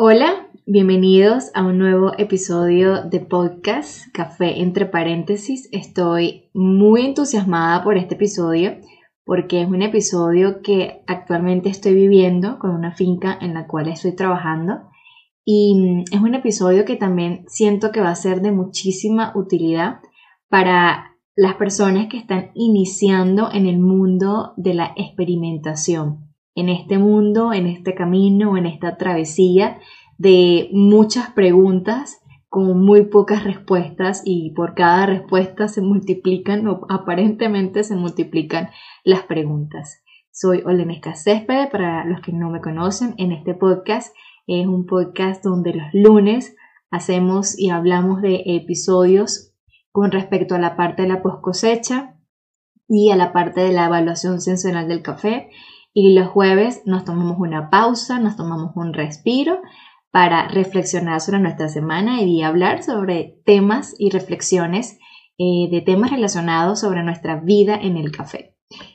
Hola, bienvenidos a un nuevo episodio de podcast Café entre paréntesis. Estoy muy entusiasmada por este episodio porque es un episodio que actualmente estoy viviendo con una finca en la cual estoy trabajando y es un episodio que también siento que va a ser de muchísima utilidad para las personas que están iniciando en el mundo de la experimentación en este mundo, en este camino, en esta travesía de muchas preguntas con muy pocas respuestas y por cada respuesta se multiplican o aparentemente se multiplican las preguntas. Soy Olenesca Céspede, para los que no me conocen, en este podcast es un podcast donde los lunes hacemos y hablamos de episodios con respecto a la parte de la post cosecha y a la parte de la evaluación sensorial del café y los jueves nos tomamos una pausa, nos tomamos un respiro para reflexionar sobre nuestra semana y hablar sobre temas y reflexiones eh, de temas relacionados sobre nuestra vida en el café.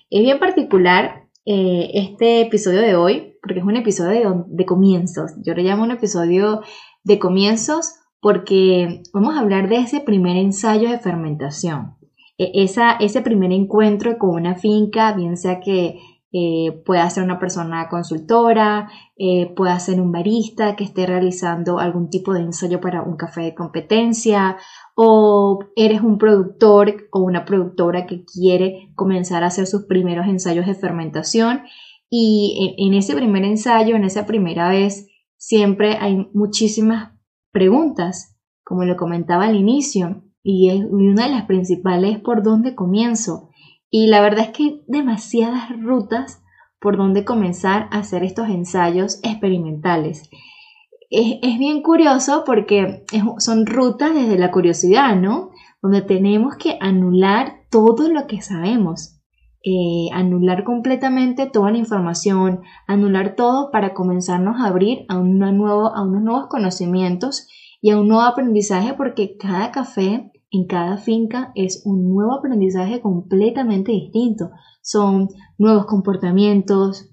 Es bien particular eh, este episodio de hoy porque es un episodio de, comienzos. Yo lo llamo un episodio de comienzos porque vamos a hablar de ese primer ensayo de fermentación. E, esa, ese primer encuentro con una finca, bien sea que eh, puede ser una persona consultora, eh, puede ser un barista que esté realizando algún tipo de ensayo para un café de competencia, o eres un productor o una productora que quiere comenzar a hacer sus primeros ensayos de fermentación. Y en, ese primer ensayo, en esa primera vez, siempre hay muchísimas preguntas, como lo comentaba al inicio, y, es, una de las principales es por dónde comienzo. Y la verdad es que hay demasiadas rutas por donde comenzar a hacer estos ensayos experimentales. Es, bien curioso porque son rutas desde la curiosidad, ¿no? Donde tenemos que anular todo lo que sabemos, eh, anular completamente toda la información, anular todo para comenzarnos a abrir a, nuevo, a unos nuevos conocimientos y a un nuevo aprendizaje porque cada café en cada finca es un nuevo aprendizaje completamente distinto. Son nuevos comportamientos,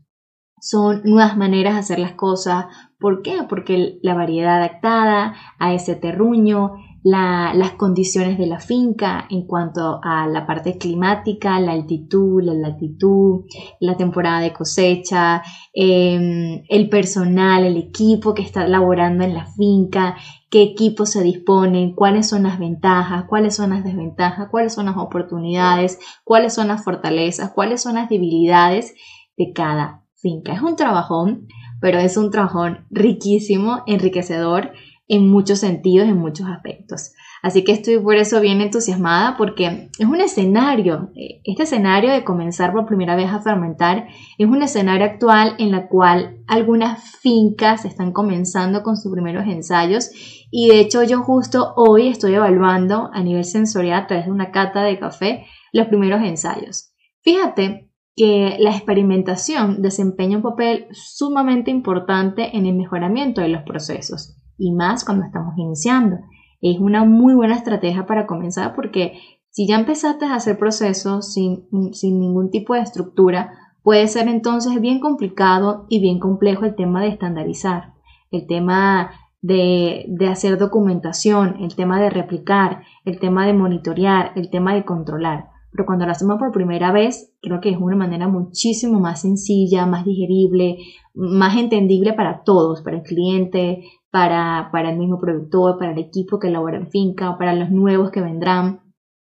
son nuevas maneras de hacer las cosas. ¿Por qué? Porque la variedad adaptada a ese terruño, las condiciones de la finca en cuanto a la parte climática, la altitud, la latitud, la temporada de cosecha, em, el personal, el equipo que está laborando en la finca, qué equipos se disponen, cuáles son las ventajas, cuáles son las desventajas, cuáles son las oportunidades, cuáles son las fortalezas, cuáles son las debilidades de cada finca. Es un trabajón, pero es un trabajón riquísimo, enriquecedor en muchos sentidos, en muchos aspectos. Así que estoy por eso bien entusiasmada porque es un escenario, eh, este escenario de comenzar por primera vez a fermentar es un escenario actual en la cual algunas fincas están comenzando con sus primeros ensayos y de hecho yo justo hoy estoy evaluando a nivel sensorial a través de una cata de café los primeros ensayos. Fíjate que la experimentación desempeña un papel sumamente importante en el mejoramiento de los procesos y más cuando estamos iniciando. Es una muy buena estrategia para comenzar porque si ya empezaste a hacer procesos sin, sin ningún tipo de estructura, puede ser entonces bien complicado y bien complejo el tema de estandarizar, el tema de, de, hacer documentación, el tema de replicar, el tema de monitorear, el tema de controlar. Pero cuando lo hacemos por primera vez, creo que es una manera muchísimo más sencilla, más digerible, más entendible para todos, para el cliente, para, para el mismo productor, para el equipo que labora en finca, para los nuevos que vendrán.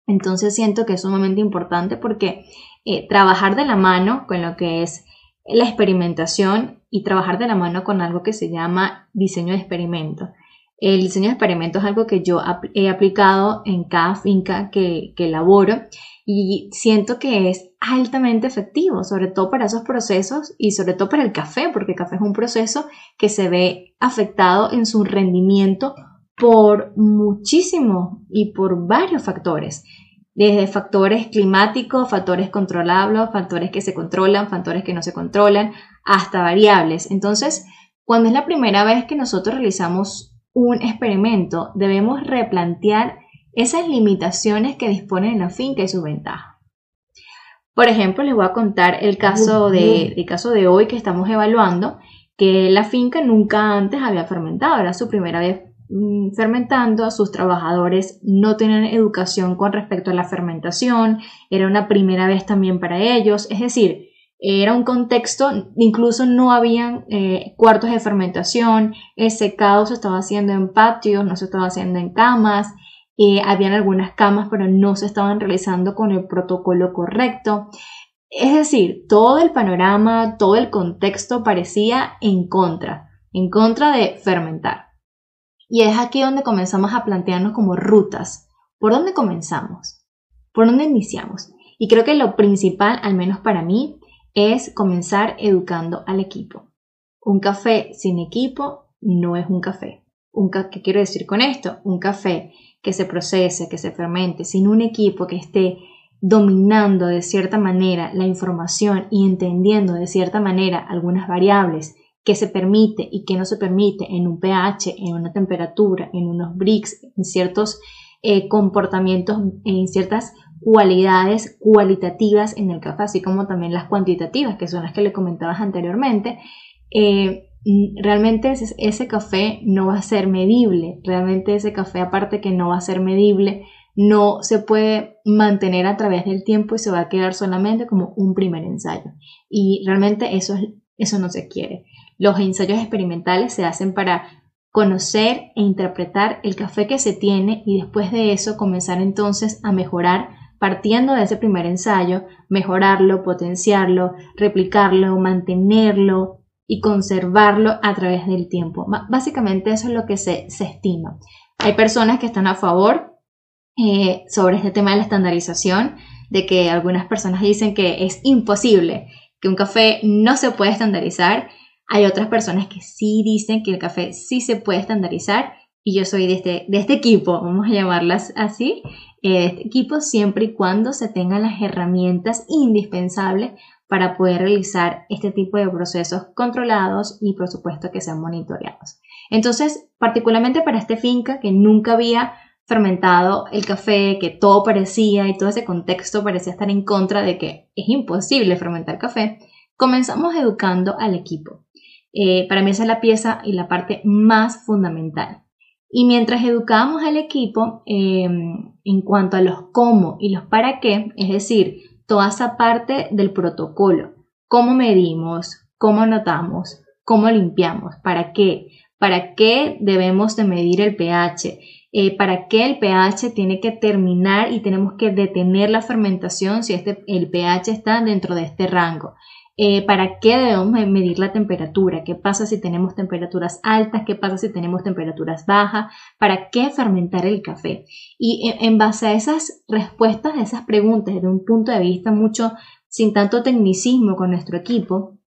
Entonces siento que es sumamente importante porque eh, trabajar de la mano con lo que es la experimentación y trabajar de la mano con algo que se llama diseño de experimento. El diseño de experimento es algo que yo he aplicado en cada finca que, que elaboro y siento que es altamente efectivo, sobre todo para esos procesos y sobre todo para el café, porque el café es un proceso que se ve afectado en su rendimiento por muchísimo y por varios factores, desde factores climáticos, factores controlables, factores que se controlan, factores que no se controlan, hasta variables. Entonces, cuando es la primera vez que nosotros realizamos un experimento, debemos replantear esas limitaciones que dispone la finca y sus ventajas. Por ejemplo, les voy a contar el caso de, el caso de hoy que estamos evaluando, que la finca nunca antes había fermentado, era su primera vez mm, fermentando, sus trabajadores no tenían educación con respecto a la fermentación, era una primera vez también para ellos, es decir, era un contexto, incluso no habían eh, cuartos de fermentación, el secado se estaba haciendo en patios, no se estaba haciendo en camas, eh, habían algunas camas pero no se estaban realizando con el protocolo correcto. Es decir, todo el panorama, todo el contexto parecía en contra, en contra de fermentar. Y es aquí donde comenzamos a plantearnos como rutas. ¿Por dónde comenzamos? ¿Por dónde iniciamos? Y creo que lo principal, al menos para mí, es comenzar educando al equipo. Un café sin equipo no es un café. Un ¿Qué quiero decir con esto? Un café que se procese, que se fermente, sin un equipo que esté dominando de cierta manera la información y entendiendo de cierta manera algunas variables que se permite y que no se permite en un pH, en una temperatura, en unos bricks, en ciertos eh, comportamientos, en ciertas cualidades cualitativas en el café, así como también las cuantitativas, que son las que le comentabas anteriormente, eh, realmente ese, café no va a ser medible, realmente ese café aparte que no va a ser medible, no se puede mantener a través del tiempo y se va a quedar solamente como un primer ensayo. Y realmente eso, eso no se quiere. Los ensayos experimentales se hacen para conocer e interpretar el café que se tiene y después de eso comenzar entonces a mejorar partiendo de ese primer ensayo, mejorarlo, potenciarlo, replicarlo, mantenerlo y conservarlo a través del tiempo. Básicamente eso es lo que se, estima. Hay personas que están a favor eh, sobre este tema de la estandarización, de que algunas personas dicen que es imposible, que un café no se puede estandarizar. Hay otras personas que sí dicen que el café sí se puede estandarizar y yo soy de este, de este equipo, vamos a llamarlas así, eh, este equipo siempre y cuando se tengan las herramientas indispensables para poder realizar este tipo de procesos controlados y por supuesto que sean monitoreados. Entonces, particularmente para este finca que nunca había fermentado el café, que todo parecía y todo ese contexto parecía estar en contra de que es imposible fermentar café, comenzamos educando al equipo. Eh, para mí esa es la pieza y la parte más fundamental. Y mientras educamos al equipo em, en cuanto a los cómo y los para qué, es decir, toda esa parte del protocolo, cómo medimos, cómo anotamos, cómo limpiamos, para qué, para qué debemos de medir el pH, eh, para qué el pH tiene que terminar y tenemos que detener la fermentación si este, el pH está dentro de este rango. Eh, para qué debemos medir la temperatura, qué pasa si tenemos temperaturas altas, qué pasa si tenemos temperaturas bajas, para qué fermentar el café. Y en, base a esas respuestas, a esas preguntas, desde un punto de vista mucho sin tanto tecnicismo con nuestro equipo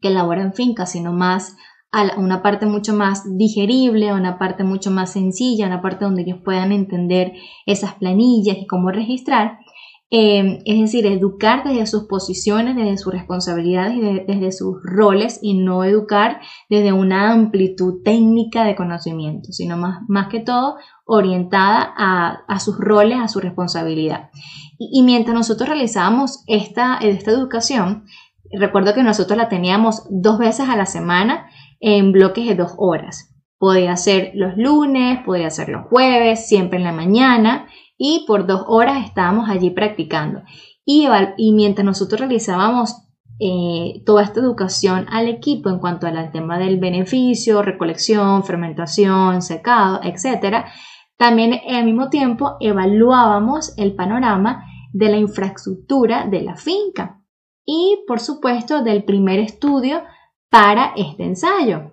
que elabora en finca, sino más a una parte mucho más digerible, a una parte mucho más sencilla, una parte donde ellos puedan entender esas planillas y cómo registrar, Em, es decir, educar desde sus posiciones, desde sus responsabilidades y desde sus roles y no educar desde una amplitud técnica de conocimiento, sino más, más que todo orientada a, sus roles, a su responsabilidad. Y, mientras nosotros realizábamos esta, esta educación, recuerdo que nosotros la teníamos dos veces a la semana en bloques de dos horas. Podía ser los lunes, podía ser los jueves, siempre en la mañana y por dos horas estábamos allí practicando. Y, y mientras nosotros realizábamos eh, toda esta educación al equipo en cuanto al tema del beneficio, recolección, fermentación, secado, etc., también al mismo tiempo evaluábamos el panorama de la infraestructura de la finca y, por supuesto, del primer estudio para este ensayo.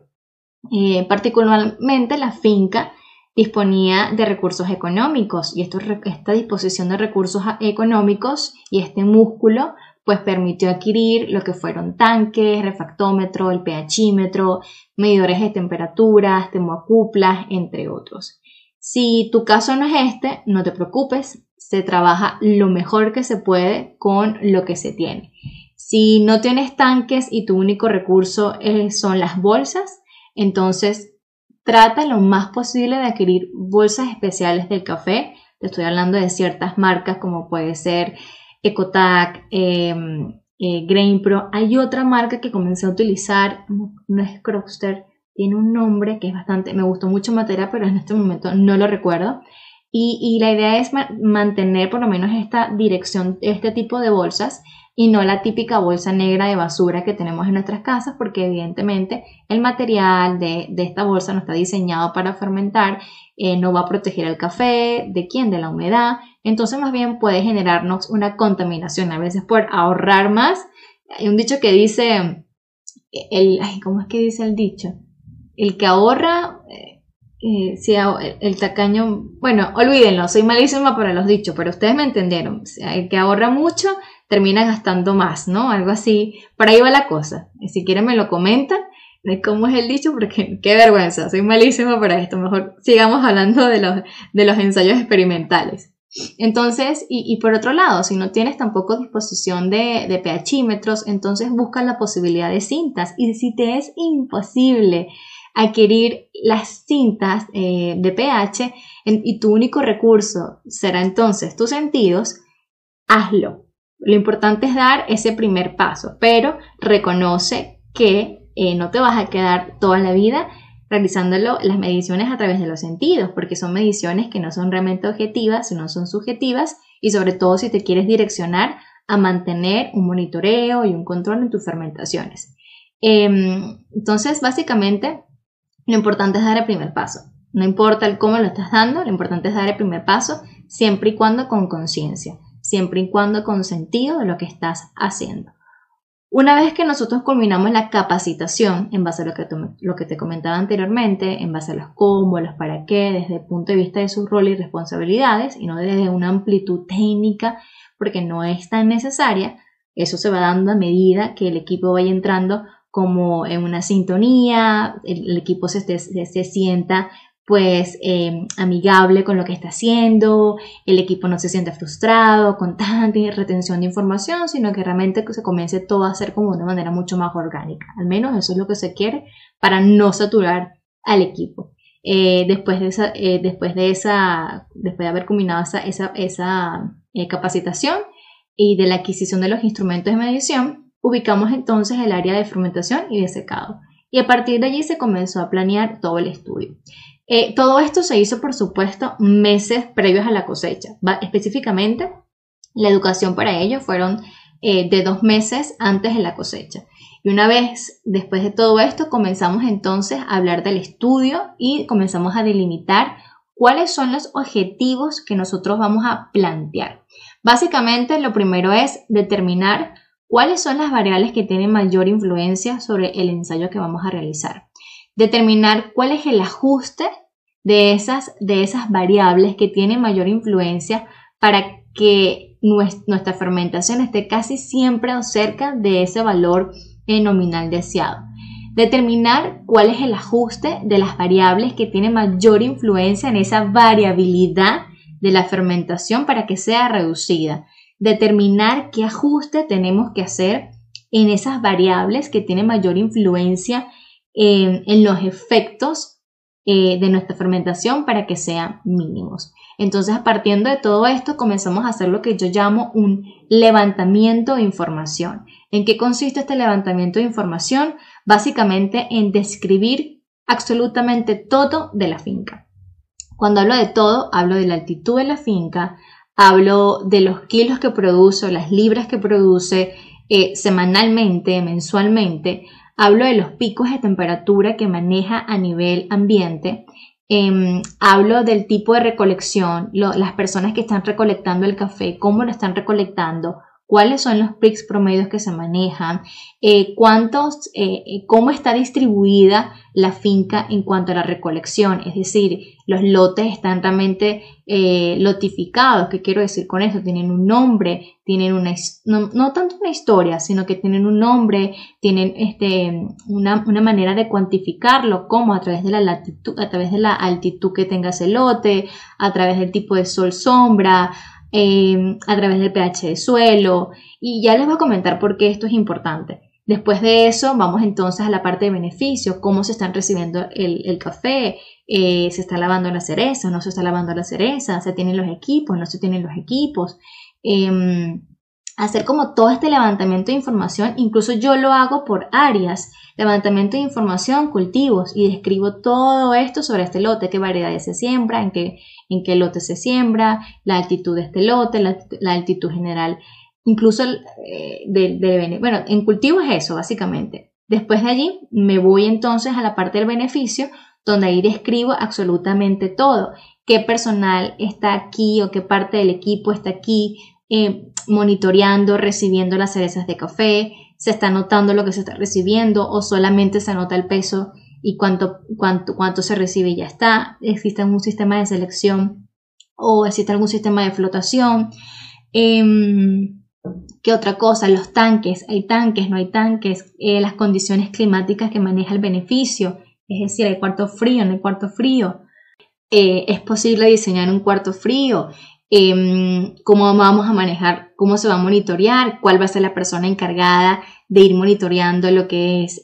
Eh, particularmente la finca disponía de recursos económicos y esta disposición de recursos económicos y este músculo pues permitió adquirir lo que fueron tanques, refactómetro, el pHímetro, medidores de temperaturas, termoacuplas, entre otros. Si tu caso no es este, no te preocupes, se trabaja lo mejor que se puede con lo que se tiene. Si no tienes tanques y tu único recurso eh, son las bolsas, entonces Trata lo más posible de adquirir bolsas especiales del café. Te estoy hablando de ciertas marcas como puede ser Ecotac, em, eh, Grain Pro. Hay otra marca que comencé a utilizar, no, es Crockster, tiene un nombre que es bastante, me gustó mucho materia, pero en este momento no lo recuerdo. Y, la idea es mantener por lo menos esta dirección, este tipo de bolsas y no la típica bolsa negra de basura que tenemos en nuestras casas porque evidentemente el material de, esta bolsa no está diseñado para fermentar, eh, no va a proteger el café, ¿de quién? De la humedad, entonces más bien puede generarnos una contaminación, a veces por ahorrar más. Hay un dicho que dice, el, ¿cómo es que dice el dicho? El que ahorra... Eh, eh, el, tacaño, bueno, olvídenlo, soy malísima para los dichos, pero ustedes me entendieron. el que ahorra mucho termina gastando más, ¿no? Algo así. Por ahí va la cosa. Si quieren me lo comentan de cómo es el dicho, porque qué vergüenza, soy malísima para esto. Mejor sigamos hablando de los, de los ensayos experimentales. Entonces, y, por otro lado, si no tienes tampoco disposición de, de pHímetros, entonces busca la posibilidad de cintas. Y si te es imposible adquirir las cintas eh, de pH y tu único recurso será entonces tus sentidos, hazlo. Lo importante es dar ese primer paso, pero reconoce que eh, no te vas a quedar toda la vida realizándolo las mediciones a través de los sentidos, porque son mediciones que no son realmente objetivas, sino son subjetivas y sobre todo si te quieres direccionar a mantener un monitoreo y un control en tus fermentaciones. Em, entonces, básicamente, lo importante es dar el primer paso. No importa el cómo lo estás dando, lo importante es dar el primer paso siempre y cuando con conciencia, siempre y cuando con sentido de lo que estás haciendo. Una vez que nosotros culminamos la capacitación, en base a lo que, lo que te comentaba anteriormente, en base a los cómo, los para qué, desde el punto de vista de sus roles y responsabilidades, y no desde una amplitud técnica, porque no es tan necesaria, eso se va dando a medida que el equipo vaya entrando como en una sintonía, el, equipo se, se, sienta pues em, amigable con lo que está haciendo, el equipo no se siente frustrado con tanta retención de información, sino que realmente se comience todo a hacer como de una manera mucho más orgánica. Al menos eso es lo que se quiere para no saturar al equipo. Eh, después, de eh, después de esa, después de haber combinado esa, esa, esa eh, capacitación y de la adquisición de los instrumentos de medición, Ubicamos entonces el área de fermentación y de secado y a partir de allí se comenzó a planear todo el estudio. Eh, todo esto se hizo, por supuesto, meses previos a la cosecha. específicamente, la educación para ello fueron eh, de dos meses antes de la cosecha. Y una vez después de todo esto, comenzamos entonces a hablar del estudio y comenzamos a delimitar cuáles son los objetivos que nosotros vamos a plantear. Básicamente, lo primero es determinar ¿Cuáles son las variables que tienen mayor influencia sobre el ensayo que vamos a realizar? Determinar cuál es el ajuste de esas, de esas variables que tienen mayor influencia para que nuestra fermentación esté casi siempre cerca de ese valor nominal deseado. Determinar cuál es el ajuste de las variables que tienen mayor influencia en esa variabilidad de la fermentación para que sea reducida determinar qué ajuste tenemos que hacer en esas variables que tienen mayor influencia en, los efectos eh, de nuestra fermentación para que sean mínimos. Entonces, partiendo de todo esto, comenzamos a hacer lo que yo llamo un levantamiento de información. ¿En qué consiste este levantamiento de información? Básicamente en describir absolutamente todo de la finca. Cuando hablo de todo, hablo de la altitud de la finca, hablo de los kilos que produce, las libras que produce eh, semanalmente, mensualmente, hablo de los picos de temperatura que maneja a nivel ambiente, em, hablo del tipo de recolección, las personas que están recolectando el café, cómo lo están recolectando, cuáles son los PRIX promedios que se manejan, eh, cuántos, eh, eh, cómo está distribuida la finca en cuanto a la recolección, es decir, los lotes están realmente lotificados, ¿qué quiero decir con eso? Tienen un nombre, tienen una, no, tanto una historia, sino que tienen un nombre, tienen este, una, una, manera de cuantificarlo, como a través de la latitud, a través de la altitud que tenga ese lote, a través del tipo de sol sombra, Em, a través del pH de suelo y ya les voy a comentar por qué esto es importante. Después de eso, vamos entonces a la parte de beneficios, cómo se están recibiendo el, café, eh, se está lavando la cereza, no se está lavando la cereza, se tienen los equipos, no se tienen los equipos. Em, hacer como todo este levantamiento de información, incluso yo lo hago por áreas, levantamiento de información, cultivos, y describo todo esto sobre este lote, qué variedades se siembra, en qué, en qué lote se siembra, la altitud de este lote, la, altitud general, incluso eh, de, bueno, en cultivo es eso, básicamente. Después de allí me voy entonces a la parte del beneficio, donde ahí describo absolutamente todo, qué personal está aquí o qué parte del equipo está aquí, eh, monitoreando, recibiendo las cerezas de café, se está notando lo que se está recibiendo o solamente se anota el peso y cuánto, cuánto, cuánto se recibe y ya está. Existe algún sistema de selección o existe algún sistema de flotación. Em, ¿Qué otra cosa? Los tanques. ¿Hay tanques? ¿No hay tanques? Eh, las condiciones climáticas que maneja el beneficio. Es decir, hay cuarto frío, no hay cuarto frío. Eh, ¿Es posible diseñar un cuarto frío? Em, cómo vamos a manejar, cómo se va a monitorear, cuál va a ser la persona encargada de ir monitoreando lo que es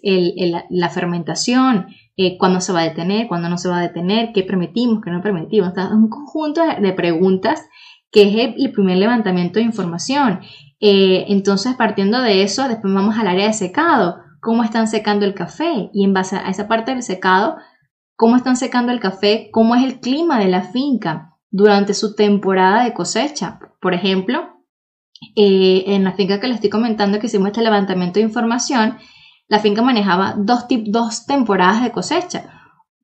la fermentación, eh, cuándo se va a detener, cuándo no se va a detener, qué permitimos, qué no permitimos. Es un conjunto de, preguntas que es el, primer levantamiento de información. Eh, entonces, partiendo de eso, después vamos al área de secado. ¿Cómo están secando el café? Y en base a esa parte del secado, ¿cómo están secando el café? ¿Cómo es el clima de la finca? Durante su temporada de cosecha. Por ejemplo, eh, en la finca que les estoy comentando que hicimos este levantamiento de información, la finca manejaba dos, dos temporadas de cosecha,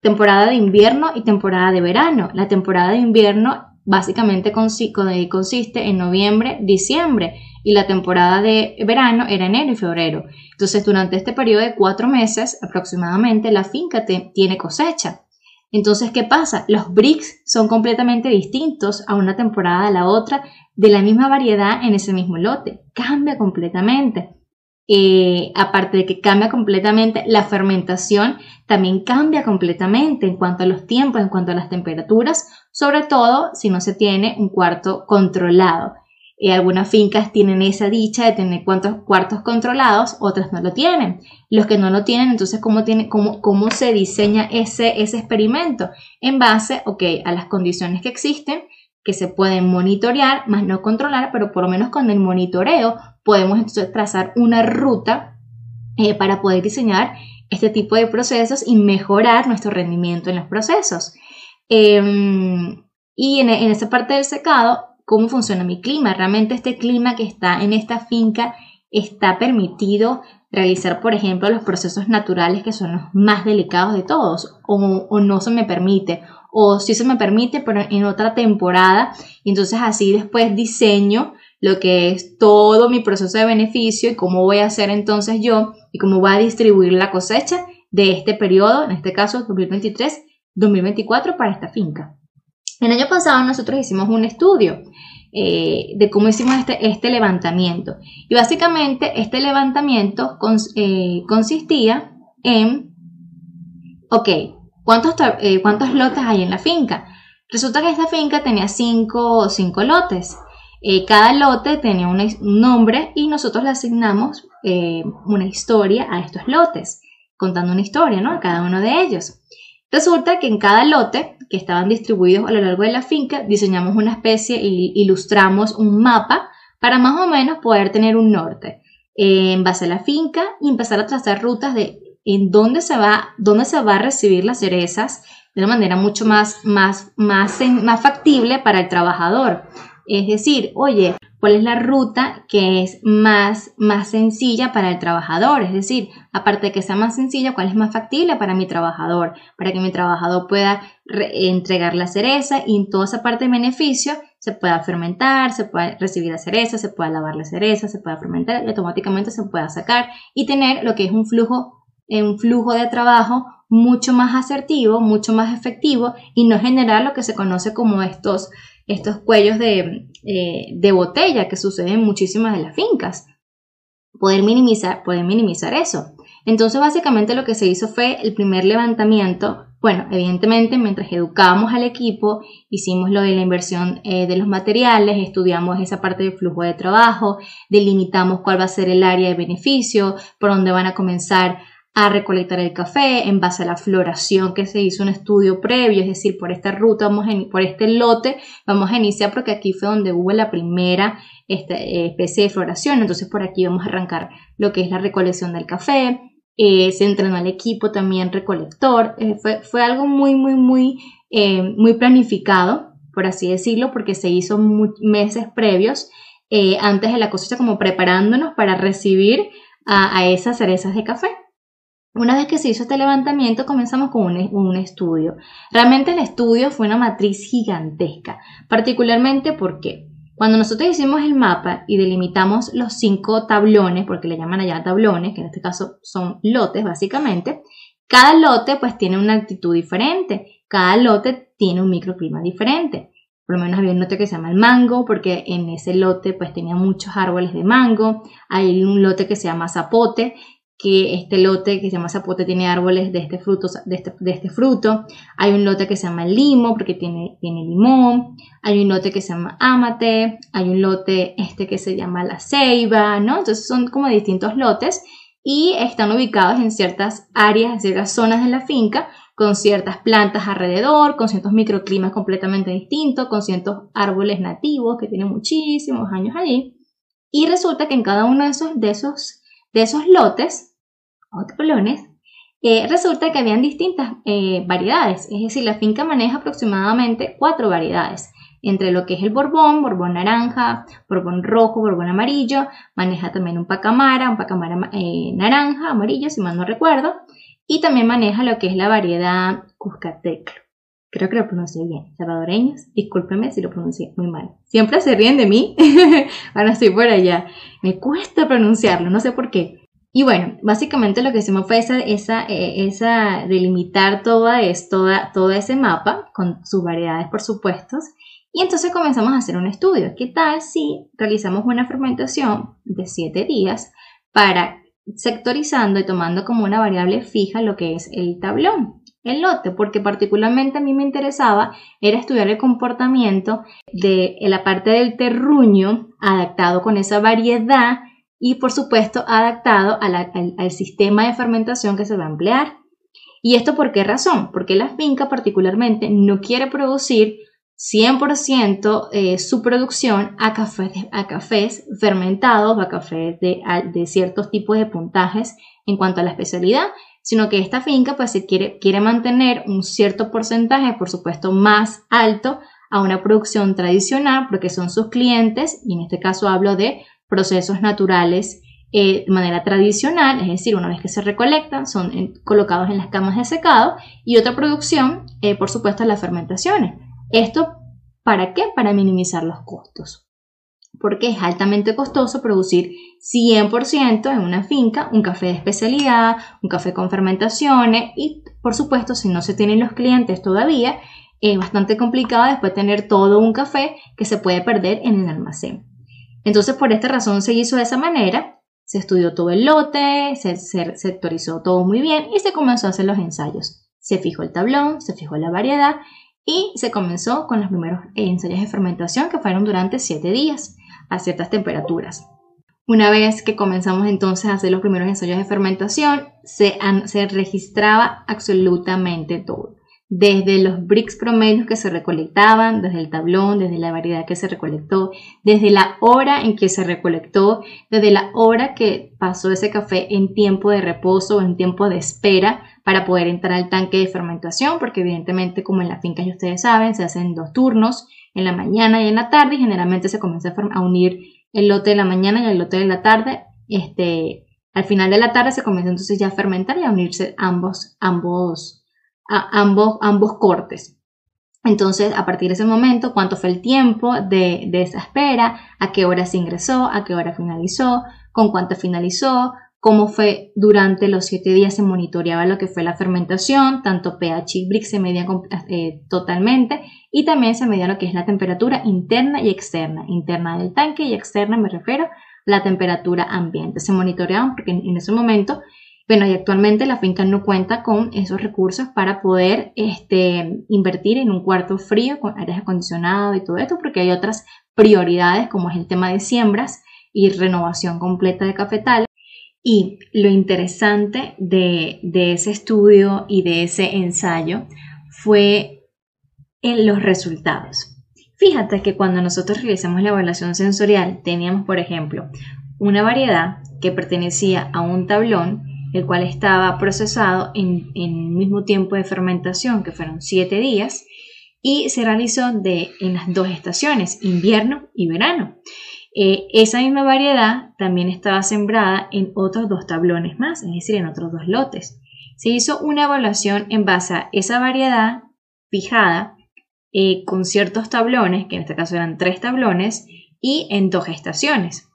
temporada de invierno y temporada de verano. La temporada de invierno básicamente consiste en noviembre, diciembre y la temporada de verano era enero y febrero. Entonces, durante este periodo de cuatro meses aproximadamente, la finca tiene cosecha. Entonces, ¿qué pasa? Los bricks son completamente distintos a una temporada a la otra de la misma variedad en ese mismo lote. Cambia completamente. Eh, aparte de que cambia completamente, la fermentación también cambia completamente en cuanto a los tiempos, en cuanto a las temperaturas, sobre todo si no se tiene un cuarto controlado. Eh, algunas fincas tienen esa dicha de tener cuantos cuartos controlados, otras no lo tienen. Los que no lo tienen, entonces, ¿cómo, tiene, cómo, cómo se diseña ese, ese experimento? En base, ok, a las condiciones que existen, que se pueden monitorear, más no controlar, pero por lo menos con el monitoreo podemos entonces trazar una ruta eh, para poder diseñar este tipo de procesos y mejorar nuestro rendimiento en los procesos. Em, y en, en parte del secado, cómo funciona mi clima. Realmente este clima que está en esta finca está permitido realizar, por ejemplo, los procesos naturales que son los más delicados de todos, o, no se me permite, o sí se me permite, pero en otra temporada, entonces así después diseño lo que es todo mi proceso de beneficio y cómo voy a hacer entonces yo y cómo voy a distribuir la cosecha de este periodo, en este caso 2023-2024 para esta finca. El año pasado nosotros hicimos un estudio eh, de cómo hicimos este, este, levantamiento. Y básicamente este levantamiento eh, consistía en, ok, ¿cuántos, eh, ¿cuántos lotes hay en la finca? Resulta que esta finca tenía cinco, cinco lotes. cada lote tenía un nombre y nosotros le asignamos una historia a estos lotes, contando una historia, ¿no? A cada uno de ellos. Resulta que en cada lote que estaban distribuidos a lo largo de la finca, diseñamos una especie y ilustramos un mapa para más o menos poder tener un norte en base a la finca y empezar a trazar rutas de en dónde se va, dónde se va a recibir las cerezas de una manera mucho más, más, más, más factible para el trabajador. Es decir, oye, cuál es la ruta que es más, más sencilla para el trabajador. Es decir, aparte de que sea más sencilla, cuál es más factible para mi trabajador, para que mi trabajador pueda entregar la cereza y en toda esa parte de beneficio se pueda fermentar, se pueda recibir la cereza, se pueda lavar la cereza, se pueda fermentar y automáticamente se pueda sacar y tener lo que es un flujo, un flujo de trabajo mucho más asertivo, mucho más efectivo y no generar lo que se conoce como estos estos cuellos de, eh, de botella que suceden en muchísimas de las fincas. Poder minimizar, poder minimizar eso. Entonces, básicamente lo que se hizo fue el primer levantamiento. Bueno, evidentemente, mientras educábamos al equipo, hicimos lo de la inversión eh, de los materiales, estudiamos esa parte del flujo de trabajo, delimitamos cuál va a ser el área de beneficio, por dónde van a comenzar a recolectar el café en base a la floración que se hizo un estudio previo, es decir, por esta ruta, vamos por este lote, vamos a iniciar porque aquí fue donde hubo la primera este, especie de floración, entonces por aquí vamos a arrancar lo que es la recolección del café, eh, se entrenó al equipo también recolector, eh, fue, fue, algo muy, muy, muy, eh, muy planificado, por así decirlo, porque se hizo meses previos antes de la cosecha como preparándonos para recibir a, a esas cerezas de café. Una vez que se hizo este levantamiento, comenzamos con un, estudio. Realmente el estudio fue una matriz gigantesca, particularmente porque cuando nosotros hicimos el mapa y delimitamos los cinco tablones, porque le llaman allá tablones, que en este caso son lotes básicamente, cada lote pues tiene una altitud diferente, cada lote tiene un microclima diferente. Por lo menos había un lote que se llama el mango, porque en ese lote pues tenía muchos árboles de mango. Hay un lote que se llama zapote, que este lote que se llama zapote tiene árboles de este fruto, este, de este fruto. Hay un lote que se llama limo porque tiene, tiene limón. Hay un lote que se llama amate. Hay un lote este que se llama la ceiba, ¿no? Entonces son como distintos lotes y están ubicados en ciertas áreas, en ciertas zonas de la finca con ciertas plantas alrededor, con ciertos microclimas completamente distintos, con ciertos árboles nativos que tienen muchísimos años allí. Y resulta que en cada uno de esos, de esos de esos lotes o colones, eh, resulta que habían distintas eh, variedades, es decir, la finca maneja aproximadamente cuatro variedades, entre lo que es el borbón, borbón naranja, borbón rojo, borbón amarillo, maneja también un pacamara, un pacamara eh, naranja, amarillo, si mal no recuerdo, y también maneja lo que es la variedad Cuscateclo. Creo que lo pronuncié bien. Salvadoreños, discúlpenme si lo pronuncié muy mal. Siempre se ríen de mí. Ahora estoy por allá. Me cuesta pronunciarlo, no sé por qué. Y bueno, básicamente lo que hicimos fue esa, esa, eh, esa delimitar toda, es, toda, todo ese mapa, con sus variedades por supuesto. Y entonces comenzamos a hacer un estudio. ¿Qué tal si realizamos una fermentación de 7 días para sectorizando y tomando como una variable fija lo que es el tablón? el lote, porque particularmente a mí me interesaba era estudiar el comportamiento de la parte del terruño adaptado con esa variedad y por supuesto adaptado al, sistema de fermentación que se va a emplear. ¿Y esto por qué razón? Porque la finca particularmente no quiere producir 100% eh, su producción a cafés, a cafés fermentados, a cafés de, de ciertos tipos de puntajes en cuanto a la especialidad, sino que esta finca pues se quiere, quiere mantener un cierto porcentaje, por supuesto más alto, a una producción tradicional porque son sus clientes y en este caso hablo de procesos naturales eh, de manera tradicional, es decir, una vez que se recolectan son colocados en las camas de secado y otra producción, eh, por supuesto, las fermentaciones. ¿Esto para qué? Para minimizar los costos porque es altamente costoso producir 100% en una finca un café de especialidad, un café con fermentaciones y por supuesto si no se tienen los clientes todavía es bastante complicado después tener todo un café que se puede perder en el almacén. Entonces por esta razón se hizo de esa manera, se estudió todo el lote, se, se sectorizó todo muy bien y se comenzó a hacer los ensayos. Se fijó el tablón, se fijó la variedad y se comenzó con los primeros ensayos de fermentación que fueron durante 7 días a ciertas temperaturas. Una vez que comenzamos entonces a hacer los primeros ensayos de fermentación, se registraba absolutamente todo. Desde los bricks promedios que se recolectaban, desde el tablón, desde la variedad que se recolectó, desde la hora en que se recolectó, desde la hora que pasó ese café en tiempo de reposo o en tiempo de espera para poder entrar al tanque de fermentación, porque evidentemente como en la finca ya ustedes saben, se hacen dos turnos, en la mañana y en la tarde y generalmente se comienza a, unir el lote de la mañana y el lote de la tarde. Este, al final de la tarde se comienza entonces ya a fermentar y a unirse ambos, ambos, ambos, ambos cortes. Entonces, a partir de ese momento, cuánto fue el tiempo de, de, esa espera, a qué hora se ingresó, a qué hora finalizó, con cuánto finalizó, cómo fue durante los siete días se monitoreaba lo que fue la fermentación, tanto pH y Brix se medían eh, totalmente. Y también se medía lo que es la temperatura interna y externa, interna del tanque y externa me refiero la temperatura ambiente. Se monitoreaban porque en, ese momento, bueno, y actualmente la finca no cuenta con esos recursos para poder este, invertir en un cuarto frío con aire acondicionado y todo esto porque hay otras prioridades como es el tema de siembras y renovación completa de cafetales Y lo interesante de, ese estudio y de ese ensayo fue en los resultados. Fíjate que cuando nosotros realizamos la evaluación sensorial teníamos, por ejemplo, una variedad que pertenecía a un tablón, el cual estaba procesado en, en el mismo tiempo de fermentación, que fueron 7 días, y se realizó de, en las dos estaciones, invierno y verano. Eh, esa misma variedad también estaba sembrada en otros dos tablones más, es decir, en otros dos lotes. Se hizo una evaluación en base a esa variedad fijada eh, con ciertos tablones, que en este caso eran tres tablones, y en dos estaciones.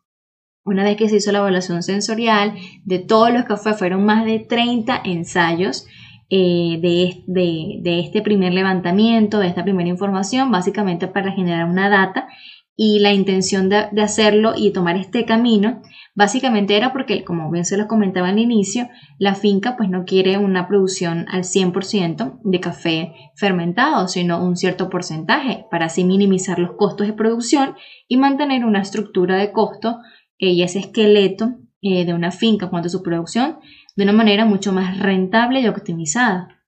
Una vez que se hizo la evaluación sensorial de todos los cafés, fueron más de 30 ensayos eh, de, este primer levantamiento, de esta primera información, básicamente para generar una data. Y la intención de, hacerlo y tomar este camino básicamente era porque, como bien se los comentaba al inicio, la finca pues no quiere una producción al 100% de café fermentado, sino un cierto porcentaje para así minimizar los costos de producción y mantener una estructura de costo y ese esqueleto eh, de una finca cuanto a su producción de una manera mucho más rentable y optimizada.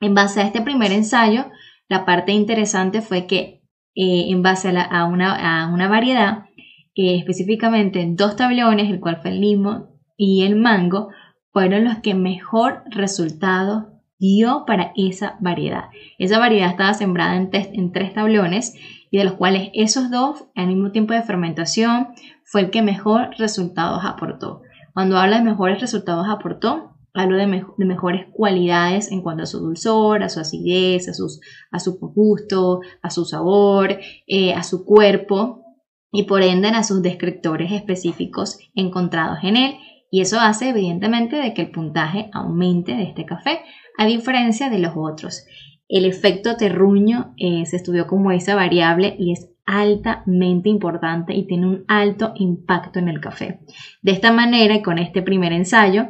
En base a este primer ensayo, la parte interesante fue que eh, en base a, una, variedad, eh, específicamente dos tablones, el cual fue el limo y el mango, fueron los que mejor resultado dio para esa variedad. Esa variedad estaba sembrada en, en tres tablones y de los cuales esos dos, al mismo tiempo de fermentación, fue el que mejor resultados aportó. Cuando habla de mejores resultados aportó, hablo de, mejores cualidades en cuanto a su dulzor, a su acidez, a, sus, a su gusto, a su sabor, eh, a su cuerpo y por ende a sus descriptores específicos encontrados en él. Y eso hace evidentemente de que el puntaje aumente de este café, a diferencia de los otros. El efecto terruño eh, se estudió como esa variable y es altamente importante y tiene un alto impacto en el café. De esta manera y con este primer ensayo,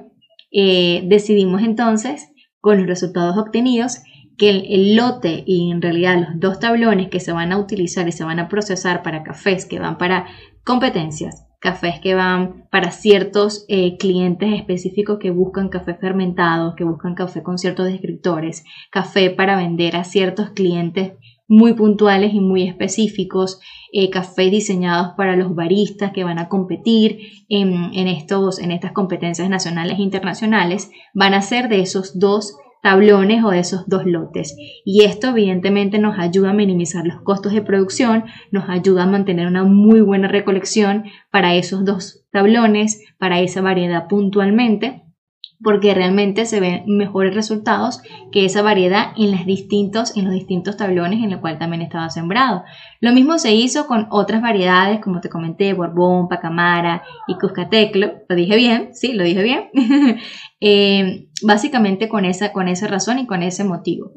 eh, decidimos entonces, con los resultados obtenidos, que el, lote y en realidad los dos tablones que se van a utilizar y se van a procesar para cafés que van para competencias, cafés que van para ciertos eh, clientes específicos que buscan café fermentado, que buscan café con ciertos descriptores, café para vender a ciertos clientes muy puntuales y muy específicos, eh, cafés diseñados para los baristas que van a competir en, estos, en estas competencias nacionales e internacionales, van a ser de esos dos tablones o de esos dos lotes. Y esto evidentemente nos ayuda a minimizar los costos de producción, nos ayuda a mantener una muy buena recolección para esos dos tablones, para esa variedad puntualmente porque realmente se ven mejores resultados que esa variedad en, los distintos, en los distintos tablones en los cuales también estaba sembrado. Lo mismo se hizo con otras variedades, como te comenté, Borbón, Pacamara y Cuscateclo. ¿Lo dije bien? Sí, lo dije bien. Eh, básicamente con esa, con esa razón y con ese motivo.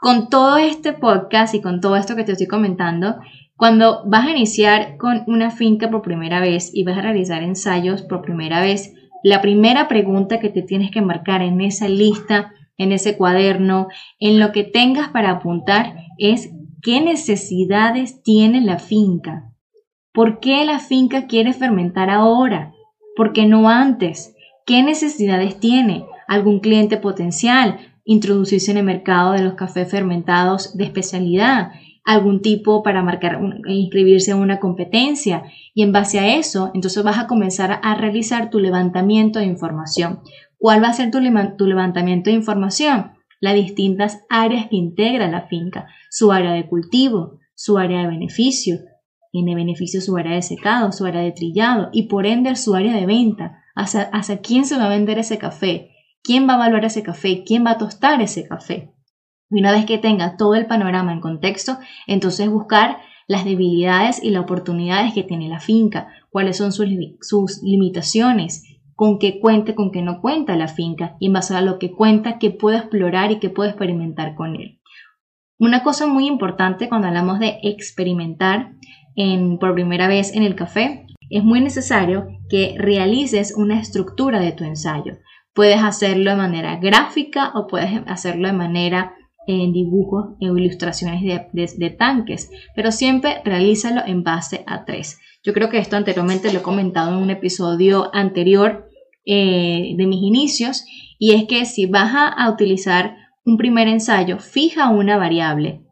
Con todo este podcast y con todo esto que te estoy comentando, cuando vas a iniciar con una finca por primera vez y vas a realizar ensayos por primera vez, la primera pregunta que te tienes que marcar en esa lista, en ese cuaderno, en lo que tengas para apuntar es qué necesidades tiene la finca. ¿Por qué la finca quiere fermentar ahora? ¿Por qué no antes? ¿Qué necesidades tiene? ¿Algún cliente potencial? ¿Introducirse en el mercado de los cafés fermentados de especialidad? Algún tipo para marcar, inscribirse en una competencia y en base a eso, entonces vas a comenzar a realizar tu levantamiento de información. ¿Cuál va a ser tu, levantamiento de información? Las distintas áreas que integra la finca, su área de cultivo, su área de beneficio, tiene beneficio su área de secado, su área de trillado y por ende su área de venta. ¿Hacia, ¿Hacia quién se va a vender ese café? ¿Quién va a evaluar ese café? ¿Quién va a tostar ese café? Y una vez que tenga todo el panorama en contexto, entonces buscar las debilidades y las oportunidades que tiene la finca, cuáles son sus, limitaciones, con qué cuenta, con qué no cuenta la finca, y en base a lo que cuenta, qué puedo explorar y qué puedo experimentar con él. Una cosa muy importante cuando hablamos de experimentar en, por primera vez en el café, es muy necesario que realices una estructura de tu ensayo. Puedes hacerlo de manera gráfica o puedes hacerlo de manera en dibujos o ilustraciones de, tanques, pero siempre realízalo en base a tres. Yo creo que esto anteriormente lo he comentado en un episodio anterior, eh, de mis inicios, y es que si vas a utilizar un primer ensayo, fija una variable,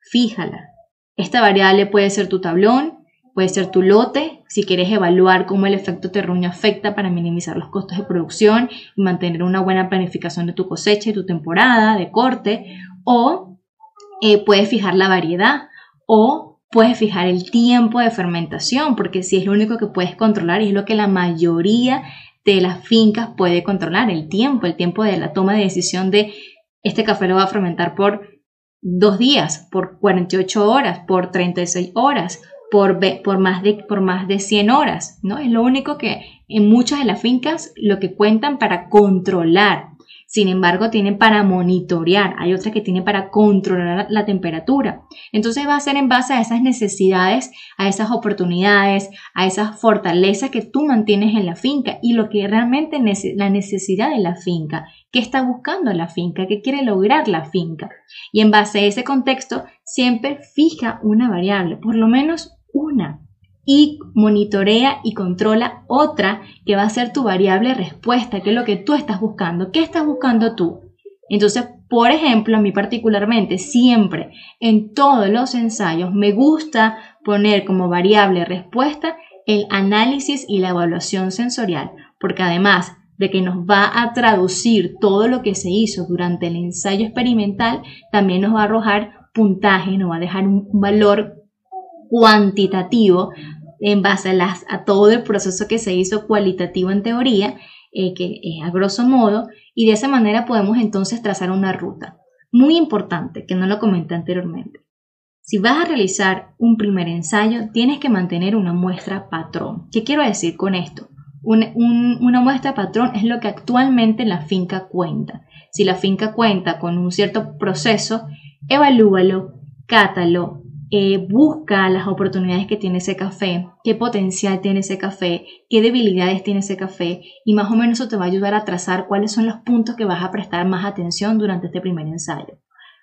fíjala. Esta variable puede ser tu tablón, puede ser tu lote, si quieres evaluar cómo el efecto terruño afecta para minimizar los costos de producción y mantener una buena planificación de tu cosecha y tu temporada de corte, o eh, puedes fijar la variedad, o puedes fijar el tiempo de fermentación, porque si es lo único que puedes controlar y es lo que la mayoría de las fincas puede controlar, el tiempo, el tiempo de la toma de decisión de este café lo va a fermentar por dos días, por 48 horas, por 36 horas, por, por, más de, por más de 100 horas, ¿no? Es lo único que en muchas de las fincas lo que cuentan para controlar. Sin embargo, tienen para monitorear. Hay otras que tienen para controlar la temperatura. Entonces va a ser en base a esas necesidades, a esas oportunidades, a esas fortalezas que tú mantienes en la finca y lo que realmente la necesidad de la finca qué está buscando la finca, qué quiere lograr la finca. Y en base a ese contexto, siempre fija una variable, por lo menos una, y monitorea y controla otra que va a ser tu variable respuesta, que es lo que tú estás buscando. ¿Qué estás buscando tú? Entonces, por ejemplo, a mí particularmente, siempre en todos los ensayos me gusta poner como variable respuesta el análisis y la evaluación sensorial, porque además de que nos va a traducir todo lo que se hizo durante el ensayo experimental, también nos va a arrojar puntaje, nos va a dejar un valor cuantitativo en base a, todo el proceso que se hizo cualitativo en teoría, eh, que es a grosso modo, y de esa manera podemos entonces trazar una ruta. Muy importante, que no lo comenté anteriormente. Si vas a realizar un primer ensayo, tienes que mantener una muestra patrón. ¿Qué quiero decir con esto? una muestra patrón es lo que actualmente la finca cuenta. Si la finca cuenta con un cierto proceso, evalúalo, cátalo, eh, busca las oportunidades que tiene ese café, qué potencial tiene ese café, qué debilidades tiene ese café y más o menos eso te va a ayudar a trazar cuáles son los puntos que vas a prestar más atención durante este primer ensayo.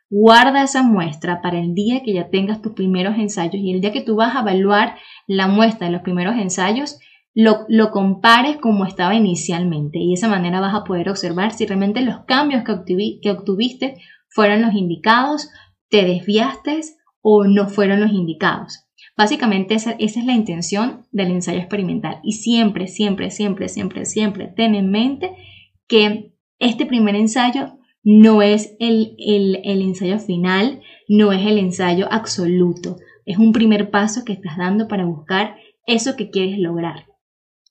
Guarda esa muestra para el día que ya tengas tus primeros ensayos y el día que tú vas a evaluar la muestra de los primeros ensayos, lo, compares como estaba inicialmente y de esa manera vas a poder observar si realmente los cambios que, que obtuviste fueron los indicados, te desviaste o no fueron los indicados. Básicamente esa, esa, es la intención del ensayo experimental y siempre, siempre, siempre, siempre, siempre ten en mente que este primer ensayo no es el, el, el ensayo final, no es el ensayo absoluto, es un primer paso que estás dando para buscar eso que quieres lograr.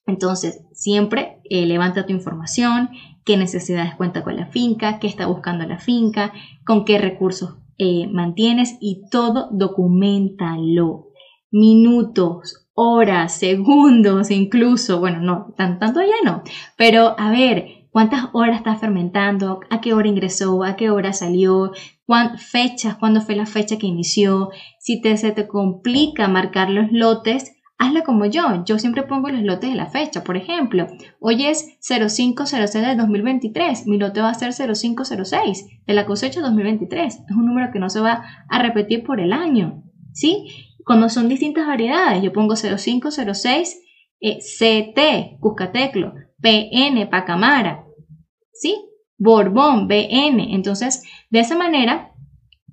Entonces, siempre eh, levanta tu información, qué necesidades cuenta con la finca, qué está buscando la finca, con qué recursos eh, mantienes y todo documentalo. Minutos, horas, segundos, incluso, bueno, no, tanto ya no, pero a ver, cuántas horas está fermentando, a qué hora ingresó, a qué hora salió, fechas, cuándo fue la fecha que inició, si te, se te complica marcar los lotes, hazlo como yo. Yo siempre pongo los lotes de la fecha. Por ejemplo, hoy es 0506 del 2023. Mi lote va a ser 0506 de la cosecha 2023. Es un número que no se va a repetir por el año. ¿Sí? Cuando son distintas variedades, yo pongo 0506 eh, CT, Cuscateclo, PN, Pacamara. ¿Sí? Borbón, BN. Entonces, de esa manera,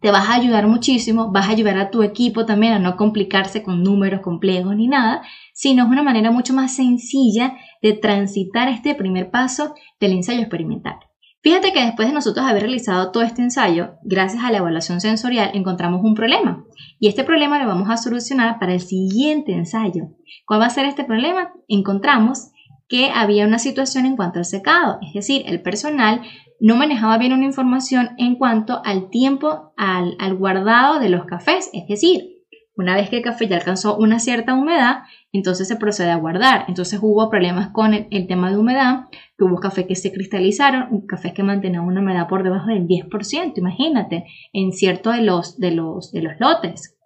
te vas a ayudar muchísimo, vas a ayudar a tu equipo también a no complicarse con números complejos ni nada, sino es una manera mucho más sencilla de transitar este primer paso del ensayo experimental. Fíjate que después de nosotros haber realizado todo este ensayo, gracias a la evaluación sensorial encontramos un problema y este problema lo vamos a solucionar para el siguiente ensayo. ¿Cuál va a ser este problema? Encontramos que había una situación en cuanto al secado, es decir, el personal no manejaba bien una información en cuanto al tiempo al, guardado de los cafés, es decir, una vez que el café ya alcanzó una cierta humedad, entonces se procede a guardar. Entonces hubo problemas con el, tema de humedad, que hubo cafés que se cristalizaron, cafés que mantenían una humedad por debajo del 10%, imagínate, en cierto de los, de los, de los lotes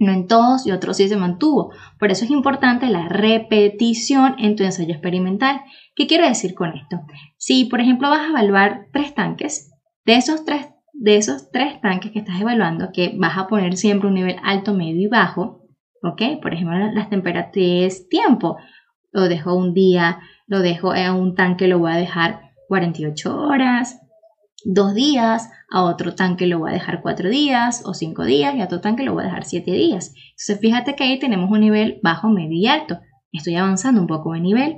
no en todos y otros sí se mantuvo. Por eso es importante la repetición en tu ensayo experimental. ¿Qué quiero decir con esto? Si, por ejemplo, vas a evaluar tres tanques, de esos tres, de esos tres tanques que estás evaluando, que vas a poner siempre un nivel alto, medio y bajo, ¿ok? Por ejemplo, las temperaturas tiempo, lo dejo un día lo dejo en un tanque, lo voy a dejar 48 horas, dos días, a otro tanque lo voy a dejar cuatro días o cinco días y a otro tanque lo voy a dejar siete días. Entonces fíjate que ahí tenemos un nivel bajo, medio y alto. Estoy avanzando un poco de nivel.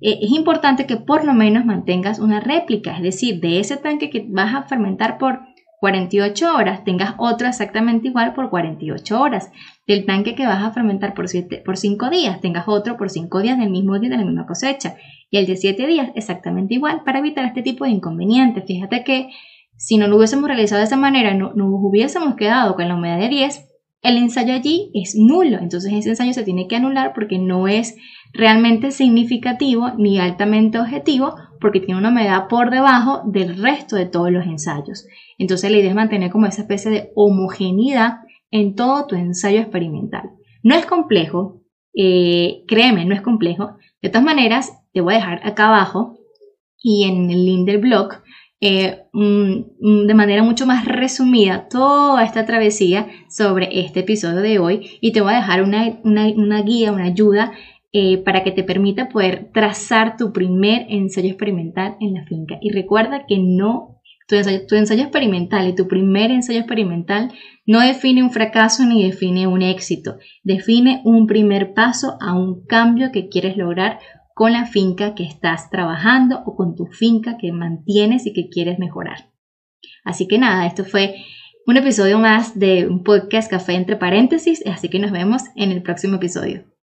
Eh, es importante que por lo menos mantengas una réplica, es decir, de ese tanque que vas a fermentar por 48 horas, tengas otro exactamente igual por 48 horas. Del tanque que vas a fermentar por, por 5 días, tengas otro por 5 días del mismo día de la misma cosecha. Y el de 7 días exactamente igual para evitar este tipo de inconvenientes. Fíjate que si no lo hubiésemos realizado de esa manera, no nos hubiésemos quedado con la humedad de 10, el ensayo allí es nulo. Entonces ese ensayo se tiene que anular porque no es realmente significativo ni altamente objetivo porque tiene una humedad por debajo del resto de todos los ensayos. Entonces la idea es mantener como esa especie de homogeneidad en todo tu ensayo experimental. No es complejo, eh, créeme, no es complejo. De todas maneras, te voy a dejar acá abajo y en el link del blog eh, de manera mucho más resumida toda esta travesía sobre este episodio de hoy y te voy a dejar una, una, guía, una ayuda eh, para que te permita poder trazar tu primer ensayo experimental en la finca. Y recuerda que no, tu ensayo, tu ensayo experimental y tu primer ensayo experimental no define un fracaso ni define un éxito, define un primer paso a un cambio que quieres lograr con la finca que estás trabajando o con tu finca que mantienes y que quieres mejorar. Así que nada, esto fue un episodio más de un podcast Café entre paréntesis, así que nos vemos en el próximo episodio.